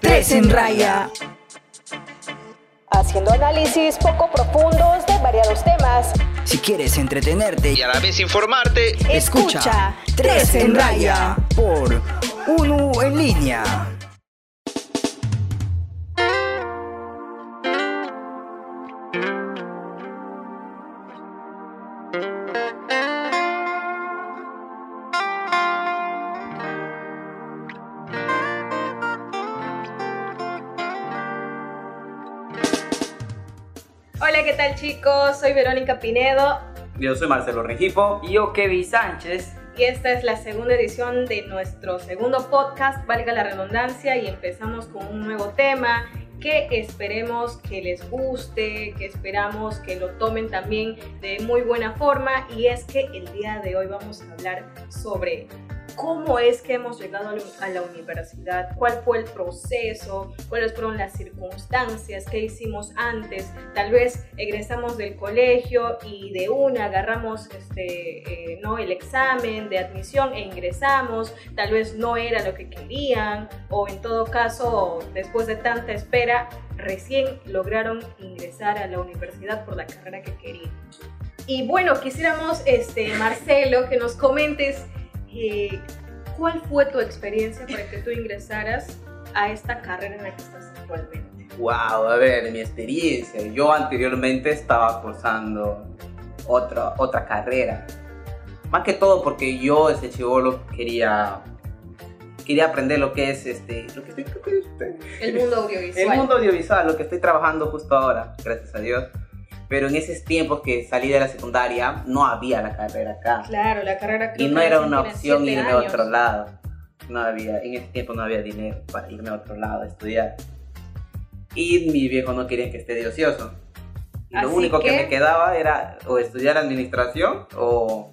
Tres en Raya. Haciendo análisis poco profundos de variados temas. Si quieres entretenerte y a la vez informarte, escucha Tres en Raya por UNU en línea. Hola, ¿qué tal chicos? Soy Verónica Pinedo Yo soy Marcelo Regifo. Y yo, Kevin Sánchez. y esta es la segunda edición de nuestro segundo podcast, valga la redundancia, y empezamos con un nuevo tema que esperemos que les guste, que esperamos que lo tomen también de muy buena forma y es que el día de hoy vamos a hablar sobre cómo es que hemos llegado a la- universidad, cuál fue el proceso, cuáles fueron las circunstancias, qué hicimos antes, tal vez egresamos del colegio y de una agarramos este, eh, ¿no? el examen de admisión e ingresamos, tal vez no era lo que querían o en todo caso después de tanta espera recién lograron ingresar a la universidad por la carrera que querían. Y bueno, quisiéramos, este, Marcelo, que nos comentes eh, cuál fue tu experiencia para que tú ingresaras a esta carrera en la que estás actualmente. Wow, a ver, mi experiencia. Yo anteriormente estaba cursando otra, otra carrera. Más que todo porque yo, ese chivolo, quería, quería aprender lo que es este, lo que estoy, lo que estoy- El mundo audiovisual. el mundo audiovisual, lo que estoy trabajando justo ahora, gracias a Dios. Pero en esos tiempos que salí de la secundaria, no había la carrera acá. Claro, la carrera Y no era una opción irme a otro lado. No había, en ese tiempo no había dinero para irme a otro lado a estudiar. Y mi viejo no quería que esté de ocioso. Y lo único que... que- me quedaba era o estudiar administración o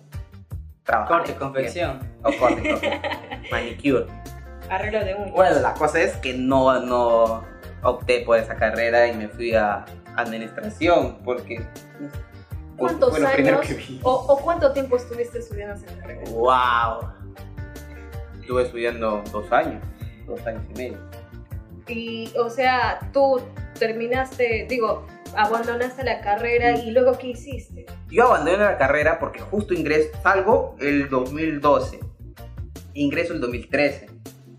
trabajar. Corte, confección. O corte, corte. Manicure. Arreglo de un. Bueno, la cosa es que no, no opté por esa carrera y me fui a administración porque... ¿Cuántos fue lo años que vi. o, o cuánto tiempo estuviste estudiando esa carrera? ¡Wow! Estuve estudiando dos años, dos años y medio. Y, o sea, tú terminaste, digo, abandonaste la carrera y luego ¿qué hiciste? Yo abandoné la carrera porque justo ingreso, salgo el 2012. Ingreso el 2013.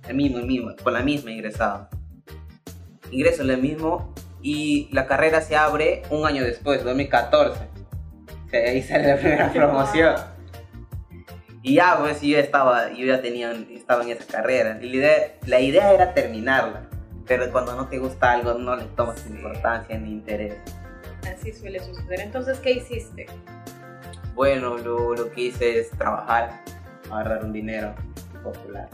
El mismo, el mismo, con la misma ingresado. Ingreso en el mismo y la carrera se abre un año después, 2014. O sea, ahí sale la primera promoción. Y ya, pues yo estaba, yo ya tenía, estaba en esa carrera. Y la idea, la idea era terminarla. Pero cuando no te gusta algo, no le tomas importancia ni interés. Así suele suceder. Entonces, ¿qué hiciste? Bueno, lo, lo que hice es trabajar, agarrar un dinero popular.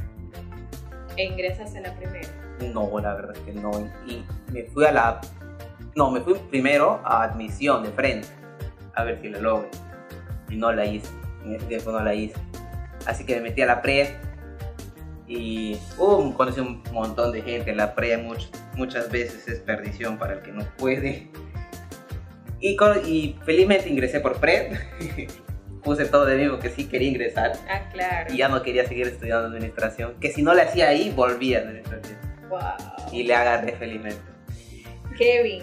E ingresas a la primera. No, la verdad es que no. Y me fui a la... No, me fui primero a admisión de frente, a ver si lo logro. Y no la hice, en ese tiempo no la hice. Así que me metí a la pre y um, conocí un montón de gente. La pre much- muchas veces es perdición para el que no puede. Y, y felizmente ingresé por pre. Puse todo de mí porque sí quería ingresar. Ah, claro. y ya no quería seguir estudiando administración. Que si no le hacía ahí, volvía a administración. Wow. Y le agarré felizmente. Kevin,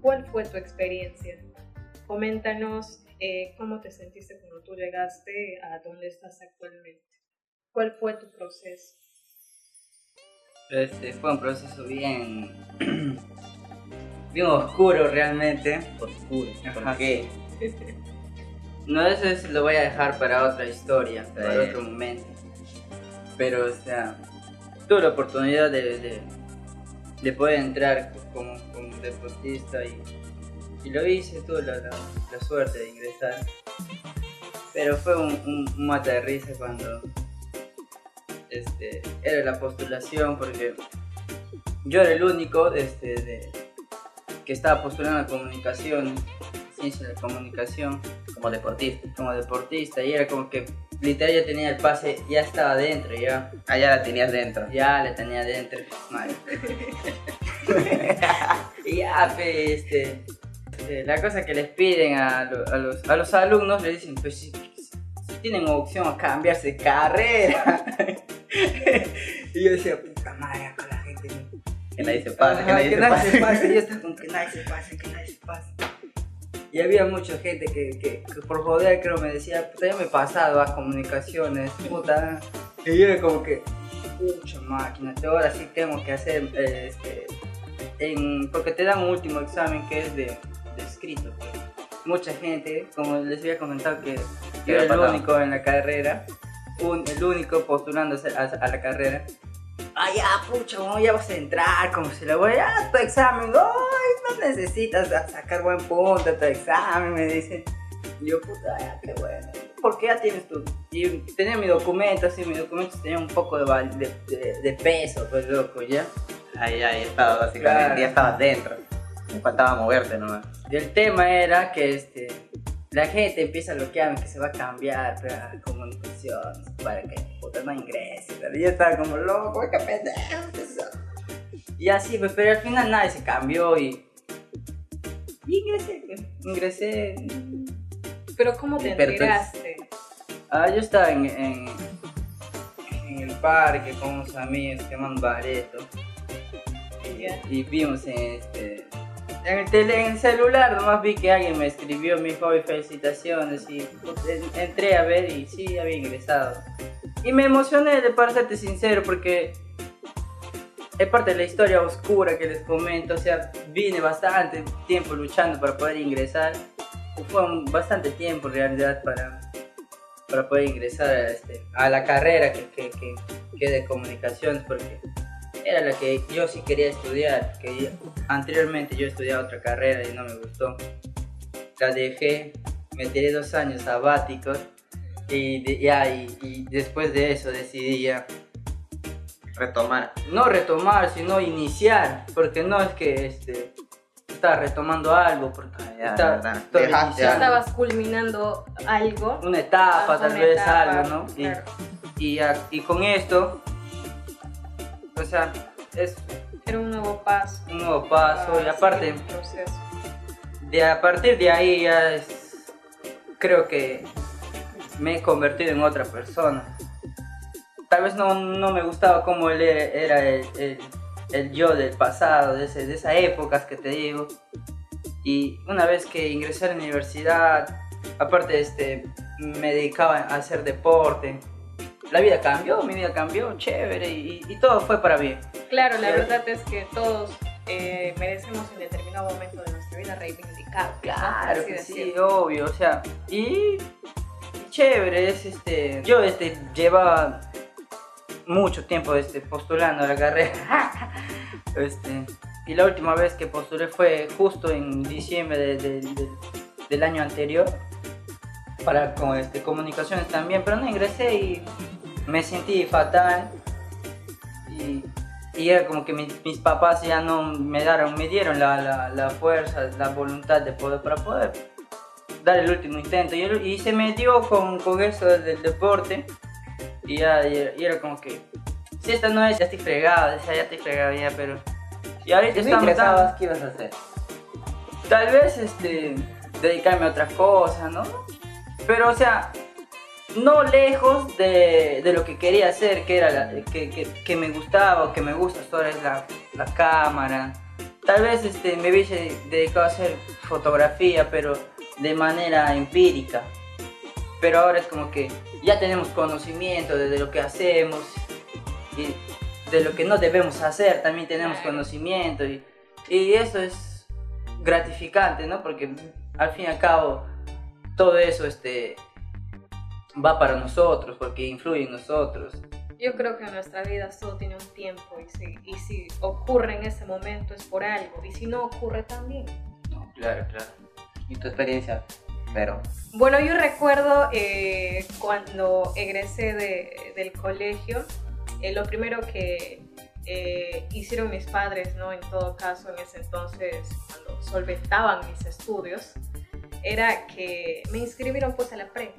¿cuál fue tu experiencia? Coméntanos eh, cómo te sentiste cuando tú llegaste a donde estás actualmente. ¿Cuál fue tu proceso? Este, fue un proceso bien. bien oscuro realmente. Oscuro. ¿Por qué? No, eso es- lo voy a dejar para otra historia, para Sí. otro momento. Pero, o sea, tuve la oportunidad de, de, de poder entrar como, como deportista y, y lo hice, tuve la, la- la suerte de ingresar. Pero fue un, un, un mata de risa cuando este, era la postulación porque yo era el único este, de, que estaba postulando a comunicación, ciencia de la comunicación Como deportista. como deportista y era como que literal ya tenía el pase, ya estaba dentro, ya, Allá la tenías dentro. ya le tenía dentro. Madre. y ya, pe, este, eh, la cosa que les piden a, lo- a los, a los alumnos, le dicen, pues si, si tienen opción a cambiarse de carrera. y yo decía, puta madre, con la gente Que nadie se pase, que nadie se pase. pase. Yo estaba como que nadie se pase, que nadie se pase. Y había mucha gente que, que, que por joder creo me decía, puta, ya me he pasado a comunicaciones, puta. Y yo era como que, pucha máquina, yo ahora sí tengo que hacer, eh, este, en, porque te dan un último examen que es de, de escrito. pues. Mucha gente, como les había comentado que yo era el único en la carrera, un- el único postulándose a, a la carrera. Ah, ya, pucha, ¿cómo ya vas a entrar? Como si le voy a tu examen. Ay, no necesitas sa- sacar buen punto a tu examen, me dice. Y yo, puta, ya, qué bueno. ¿Por qué ya tienes tu.? Y tenía mi documento, así, mi documento tenía un poco de, de, de- de peso, pues loco, ya. Ahí, ahí estaba, básicamente. Claro. Ya estabas dentro. Me faltaba moverte nomás. Y el tema era que este. La gente empieza a bloquearme que se va a cambiar para comunicaciones, para que puta no ingrese. Pero yo estaba como loco, qué pendejo. es eso?". Y así, pues, pero al final nadie se cambió y. Y ingresé, pues, ingresé. Pero ¿cómo te enteraste? Ah, yo estaba en, en, en el parque con unos amigos que llaman Bareto. Ya. y vimos en este en el, tele, en el celular nomás vi que alguien me escribió mi hobby felicitaciones y pues, en- entré a ver y sí había ingresado y me emocioné de para serte sincero porque es parte de la historia oscura que les comento o sea vine bastante tiempo luchando para poder ingresar fue un- bastante tiempo en realidad para para poder ingresar a, este, la carrera que, que, que, que de comunicaciones porque era la que yo sí quería estudiar, que anteriormente yo estudiaba otra carrera y no me gustó. La dejé, me tiré dos años sabáticos y, ya, y, después de eso decidí Retomar. no retomar, sino iniciar, porque no es que este, estaba retomando algo, porque Ah, ya, verdad. Dejaste Estabas culminando algo. una etapa, tal una vez etapa, algo, ¿no? Y- claro. y, a- y con esto, o sea, es Era un nuevo paso. un nuevo paso y para aparte... de a partir de ahí ya es, creo que me he convertido en otra persona. Tal vez no, no me gustaba cómo él era, era el, el- el yo del pasado, de, ese- de esas épocas que te digo. Y una vez que ingresé a la universidad, aparte este, me dedicaba a hacer deporte. La vida cambió, mi vida cambió, chévere, y, y todo fue para bien. Claro, la verdad es que todos eh, merecemos en determinado momento de nuestra vida reivindicar. ¿no? Claro que sí, obvio, o sea, y, y chévere, es este, yo este llevaba mucho tiempo este postulando a la carrera. este, y la última vez que postulé fue justo en diciembre de- de- de- del año anterior para con este comunicaciones también, pero no ingresé y me sentí fatal y, y era como que mi- mis papás ya no me dieron, me dieron la, la- fuerza, la voluntad de poder, para poder dar el último intento. Y, y se me dio con, con eso del deporte y, ya, y, era- y era como que, si esta no es, ya estoy fregado, decía, ya estoy fregado ya, pero... Y ahorita Si no estamos ingresabas, ¿qué ibas a hacer? tal vez este dedicarme a otra cosa, ¿no? Pero o sea, no lejos de, de lo que quería hacer, que era la- que, que- que me gustaba o que me gusta ahora es la, la cámara. Tal vez este, me hubiese dedicado a hacer fotografía, pero de manera empírica. Pero ahora es como que ya tenemos conocimiento de, de lo que hacemos y de lo que no debemos hacer, también tenemos conocimiento y, y eso es gratificante, ¿no? Porque al fin y al cabo todo eso este, va para nosotros, porque influye en nosotros. Yo creo que en nuestra vida todo tiene un tiempo y si, y si ocurre en ese momento es por algo y si no ocurre también. No, claro, claro. ¿Y tu experiencia? Bueno, yo recuerdo eh, cuando egresé de- del colegio, eh, lo primero que eh, hicieron mis padres, ¿no? En todo caso, en ese entonces, cuando solventaban mis estudios, era que me inscribieron pues a la pre.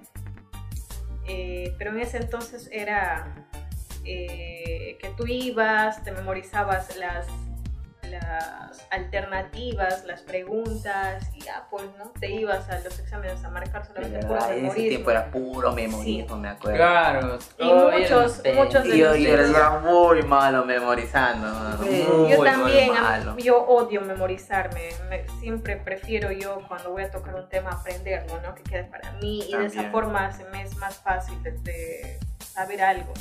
Pero en ese entonces era que tú ibas, te memorizabas las, las alternativas, las preguntas, y ya pues, ¿no? Te ibas a los exámenes a marcar solamente puro En ese memorismo. tiempo era puro memorismo, me acuerdo. Claro. Y muchos- muchos de Y yo, los yo era, muy malo memorizando. Sí. muy, Yo también, malo. yo odio memorizarme. Me- siempre prefiero yo cuando voy a tocar un tema aprenderlo, ¿no? Que quede para mí y de esa forma se me es más fácil de, de saber algo.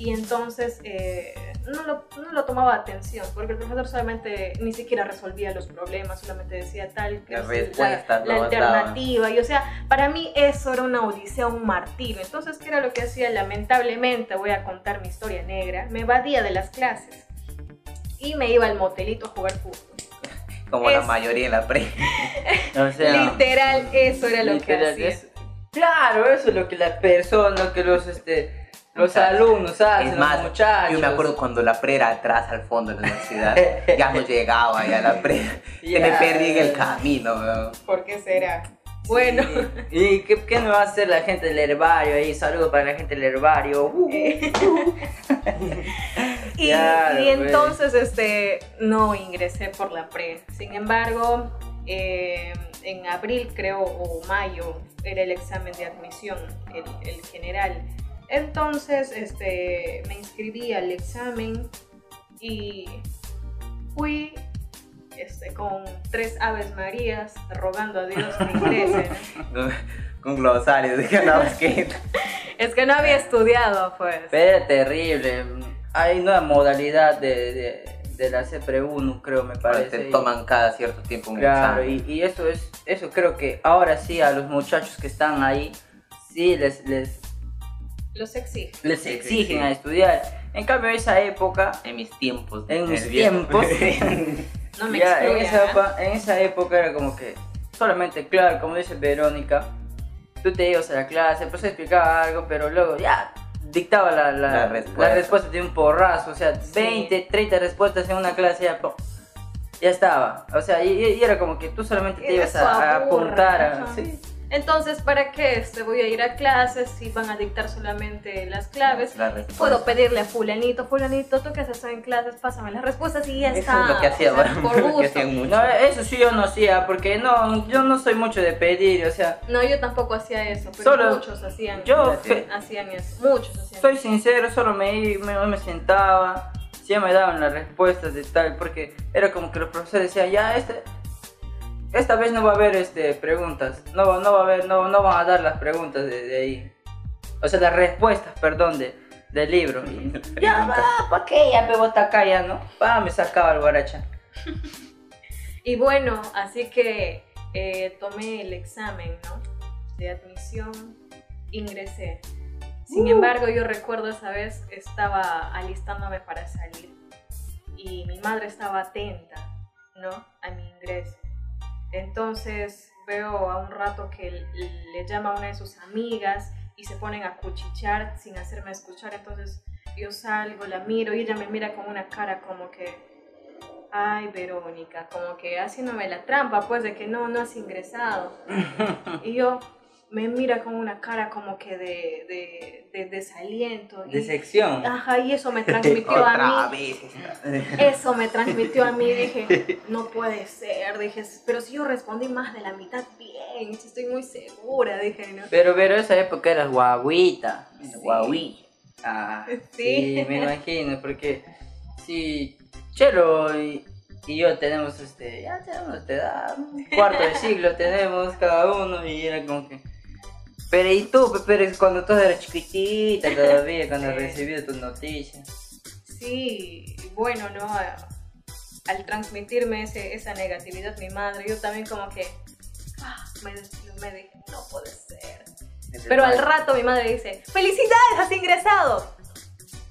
Y entonces eh, no, lo, no lo tomaba atención porque el profesor solamente ni siquiera resolvía los problemas, solamente decía tal que la, la alternativa. Y o sea, para mí eso era una odisea, un martirio. Entonces, ¿qué era lo que hacía? Lamentablemente, voy a contar mi historia negra, me evadía de las clases y me iba al motelito a jugar fútbol. Como la mayoría en la pre. O sea, Literal, eso era lo que hacía. es- claro, eso es lo que las personas, lo que los, este, los alumnos hacen, Es más, los muchachos. yo me acuerdo cuando la pre era atrás al fondo de la universidad. ya no llegaba ya la pre. Se me perdí en el camino, weón. ¿Por qué será? Bueno, ¿Y, y qué, qué me va a hacer la gente del herbario ahí? Saludos para la gente del herbario. Uh, y, Claro, y pues. entonces este, no ingresé por la pre. Sin embargo, eh, en abril creo o mayo era el examen de admisión, el, el general. Entonces este, me inscribí al examen y fui este, con tres aves marías rogando a Dios que ingrese. ¿no? Con glosarios, dije, no, es que. Es que no había estudiado, pues. Pero era terrible. Hay una modalidad de, de, de la CPRE1, creo, me parece. Te toman cada cierto tiempo un Claro, examen. y, y eso es, eso creo que ahora sí a los muchachos que están ahí, sí les, les, Los exige. les exigen sí. a estudiar. En cambio, esa época, En mis tiempos. en mis tiempos, No me ya en esa, epa- en esa época era como que solamente, claro, como dice Verónica, tú te ibas a la clase, pues explicaba algo, pero luego ya dictaba la, la, La la respuesta. respuesta. de un porrazo, o sea, Sí. 20, 30 respuestas en una clase ya, ¡pum! ya estaba. O sea, y, y era como que tú solamente te ibas a, a apuntar a... sí. Entonces, ¿para qué este, voy a ir a clases si van a dictar solamente las claves? La. Puedo pedirle a fulanito, fulanito, tú que haces en clases, pásame las respuestas y ya Eso está. es lo que hacía, o sea, bueno, por que gusto. No, eso sí yo no hacía, porque no, yo no soy mucho de pedir, o sea, No, yo tampoco hacía eso, pero Solo- muchos hacían, yo hacían eso, muchos hacían soy eso. sincero, solo me, me, me sentaba, si ya me daban las respuestas de tal, porque era como que los profesores decían, ya, este, esta vez no va a haber este, preguntas, no, va- no va a haber, no, no van a dar las preguntas de, de ahí, o sea, las respuestas, perdón, de, del libro. Y, ya, va, ¿para qué? Ya me bota acá, ya, ¿no? Pa, me sacaba el guaracha. Y bueno, así que eh, tomé el examen, ¿no? De admisión, ingresé. Sin embargo, yo recuerdo esa vez estaba alistándome para salir y mi madre estaba atenta, ¿no? A mi ingreso. Entonces veo a un rato que le llama a una de sus amigas y se ponen a cuchichear sin hacerme escuchar. Entonces yo salgo, la miro y ella me mira con una cara como que, ay Verónica, como que haciéndome la trampa, pues de que no, no has ingresado. y yo me mira con una cara como que de, de, de desaliento. y- De sección. Ajá, y eso me transmitió a Otra mí. vez. Eso me transmitió a mí, dije, no puede ser, dije, pero si yo respondí más de la mitad bien, estoy muy segura, dije, ¿no? Pero, pero esa época eras guaguita. Guauí. Ah, Sí. sí. me imagino, porque si Chelo y, y yo tenemos este, ya tenemos esta edad, un cuarto de siglo tenemos cada uno y era como que... Pero y tú, Pe- pero cuando tú eras chiquitita todavía, cuando Sí. recibiste tus noticias. Sí, bueno, ¿no? Al transmitirme ese, esa negatividad mi madre, yo también como que ah, me desplomé, dije, no puede ser. Pero al rato mi madre dice, ¡Felicidades! ¡Has ingresado!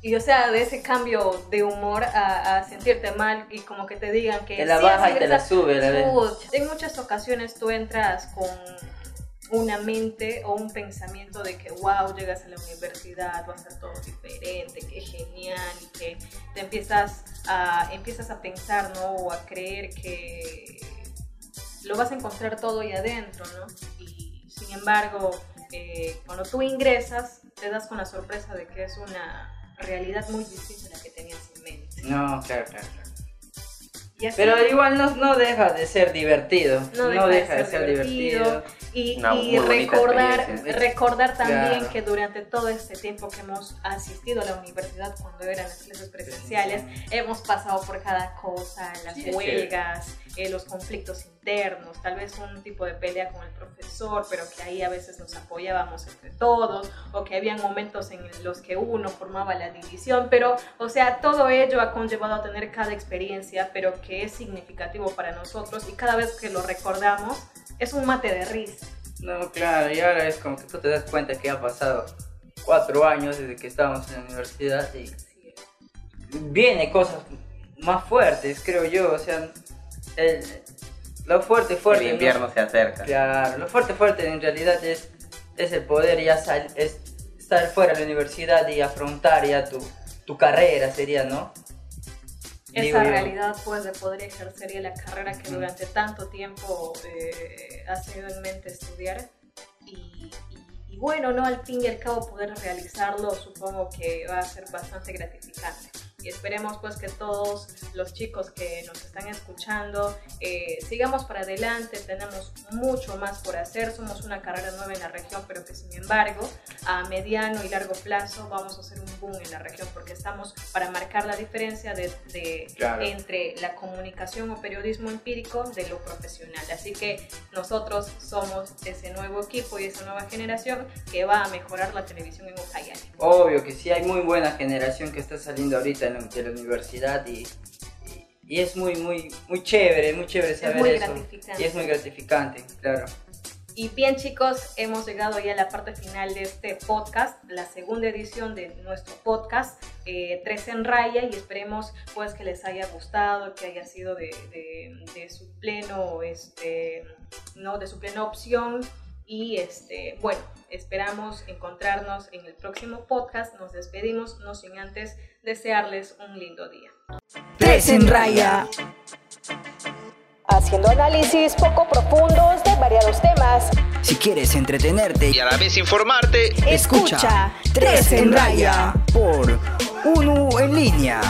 Y o sea, de ese cambio de humor a, a sentirte mal y como que te digan que Te la sí baja y te la sube la vez. En muchas ocasiones tú entras con una mente o un pensamiento de que, wow, llegas a la universidad, va a ser todo diferente, qué genial, y que te empiezas a, empiezas a pensar, ¿no? O a creer que lo vas a encontrar todo ahí adentro, ¿no? Y sin embargo, eh, cuando tú ingresas, te das con la sorpresa de que es una realidad muy distinta la que tenías en mente. No, claro, claro. Pero igual no, no deja de ser divertido. no deja, de ser, divertido. Y, recordar, recordar también Claro. que durante todo este tiempo que hemos asistido a la universidad cuando eran las clases presenciales, hemos pasado por cada cosa, las Sí, huelgas, eh, los conflictos internos, tal vez un tipo de pelea con el profesor, pero que ahí a veces nos apoyábamos entre todos, o que habían momentos en los que uno formaba la división, pero, o sea, todo ello ha conllevado a tener cada experiencia, pero que es significativo para nosotros y cada vez que lo recordamos es un mate de risa. No, claro, y ahora es como que tú te das cuenta que ha pasado cuatro años desde que estábamos en la universidad y viene cosas más fuertes, creo yo. O sea, el, lo fuerte, fuerte. el ¿no? invierno se acerca. Claro, lo fuerte, fuerte en realidad es, es el poder ya sal- es estar fuera de la universidad y afrontar ya tu, tu carrera, sería, ¿no? Digo esa yo. realidad pues de poder ejercer ya la carrera que durante tanto tiempo eh, has tenido en mente estudiar y, y- y bueno, ¿no? Al fin y al cabo poder realizarlo supongo que va a ser bastante gratificante y esperemos pues que todos los chicos que nos están escuchando eh, sigamos para adelante, tenemos mucho más por hacer, somos una carrera nueva en la región pero que sin embargo a mediano y largo plazo vamos a hacer un boom en la región porque estamos para marcar la diferencia de, de- Claro. entre la comunicación o periodismo empírico de lo profesional. Así que nosotros somos ese nuevo equipo y esa nueva generación que va a mejorar la televisión en Ucayali. Obvio que sí, hay muy buena generación que está saliendo ahorita en la- de la universidad y, y, y es muy, muy, muy chévere, muy chévere saber muy eso. gratificante. Y es muy gratificante, claro. Y bien chicos, hemos llegado ya a la parte final de este podcast, la segunda edición de nuestro podcast, eh, Tres en Raya, y esperemos pues que les haya gustado, que haya sido de, de- de su pleno, este, no, de su plena opción. Y este, bueno, esperamos encontrarnos en el próximo podcast. Nos despedimos, no sin antes desearles un lindo día. Tres en raya. Haciendo análisis poco profundos de variados temas. Si quieres entretenerte, y a la vez informarte. escucha Tres en raya por UNU en línea.